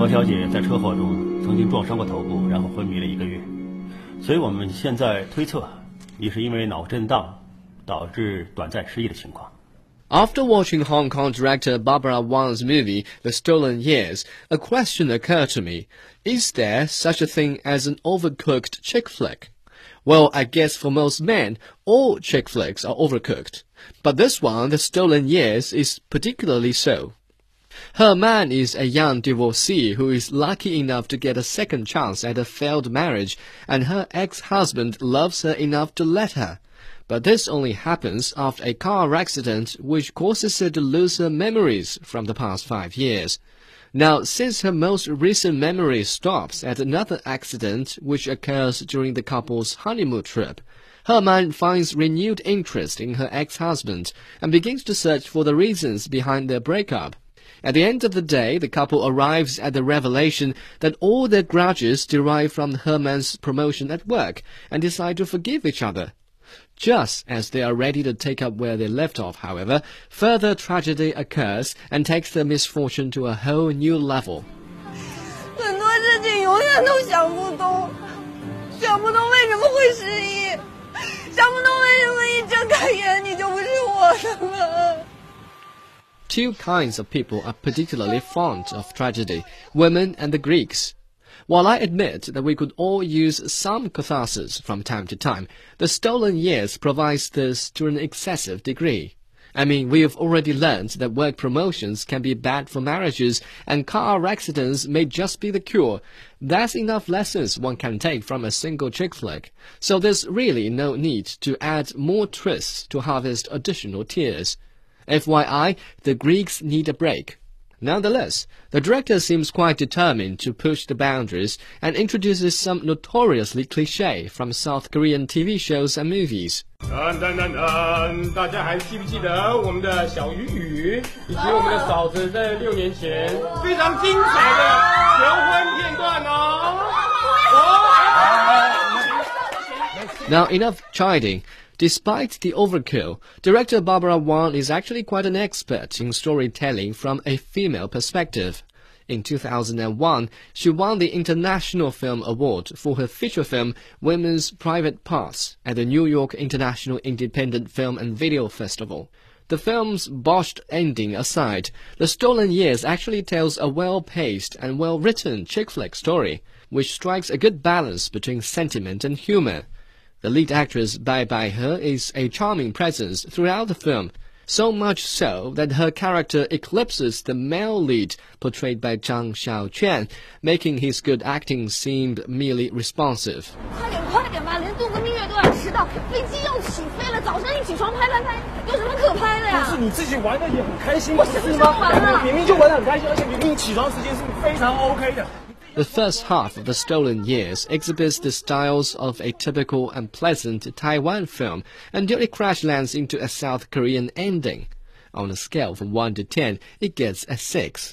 何小姐在车祸中曾经撞伤过头部，然后昏迷了一个月，所以我们现在推测，你是因为脑震荡导致短暂失忆的情况。After watching Hong Kong director Barbara Wang's movie The Stolen Years, a question occurred to me. Is there such a thing as an overcooked chick flick? Well, I guess for most men, all chick flicks are overcooked. But this one, The Stolen Years, is particularly so. Her man is a young divorcee who is lucky enough to get a second chance at a failed marriage, and her ex-husband loves her enough to let her. But this only happens after a car accident which causes her to lose her memories from the past five years. Now, since her most recent memory stops at another accident which occurs during the couple's honeymoon trip, her mind finds renewed interest in her ex-husband and begins to search for the reasons behind their breakup. At the end of the day, the couple arrives at the revelation that all their grudges derive from Herman's promotion at work and decide to forgive each other. Just as they are ready to take up where they left off, however, further tragedy occurs and takes their misfortune to a whole new level. 很多事情永远都想不通，想不通为什么会失忆，想不通为什么一睁开眼你就不是我的了。 Two kinds of people are particularly fond of tragedy women and the Greeks. While I admit that we could all use some catharsis from time to time, the stolen years provides this to an excessive degree. I mean, we have already learned that work promotions can be bad for marriages and car accidents may just be the cure. That's enough lessons one can take from a single chick flick. So there's really no need to add more twists to harvest additional tears. FYI, the Greeks need a break. Nonetheless, the director seems quite determined to push the boundaries and introduces some notoriously cliché from South Korean TV shows and movies. 噔噔噔噔，大家还记不记得我们的小鱼鱼以及我们的嫂子在六年前非常精彩的求婚片段哦？Now enough chiding. Despite the overkill, director Barbara Wong is actually quite an expert in storytelling from a female perspective. In 2001, she won the International Film Award for her feature film Women's Private Parts at the New York International Independent Film and Video Festival. The film's botched ending aside, The Stolen Years actually tells a well-paced and well-written chick flick story, which strikes a good balance between sentiment and humor. The lead actress Bai Baihe is a charming presence throughout the film, so much so that her character eclipses the male lead portrayed by Zhang Xiaoquan, making his good acting seem merely responsive the first half of The Stolen Years exhibits the styles of a typical and pleasant Taiwan film until it crash lands into a South Korean ending. On a scale from 1 to 10, it gets a 6.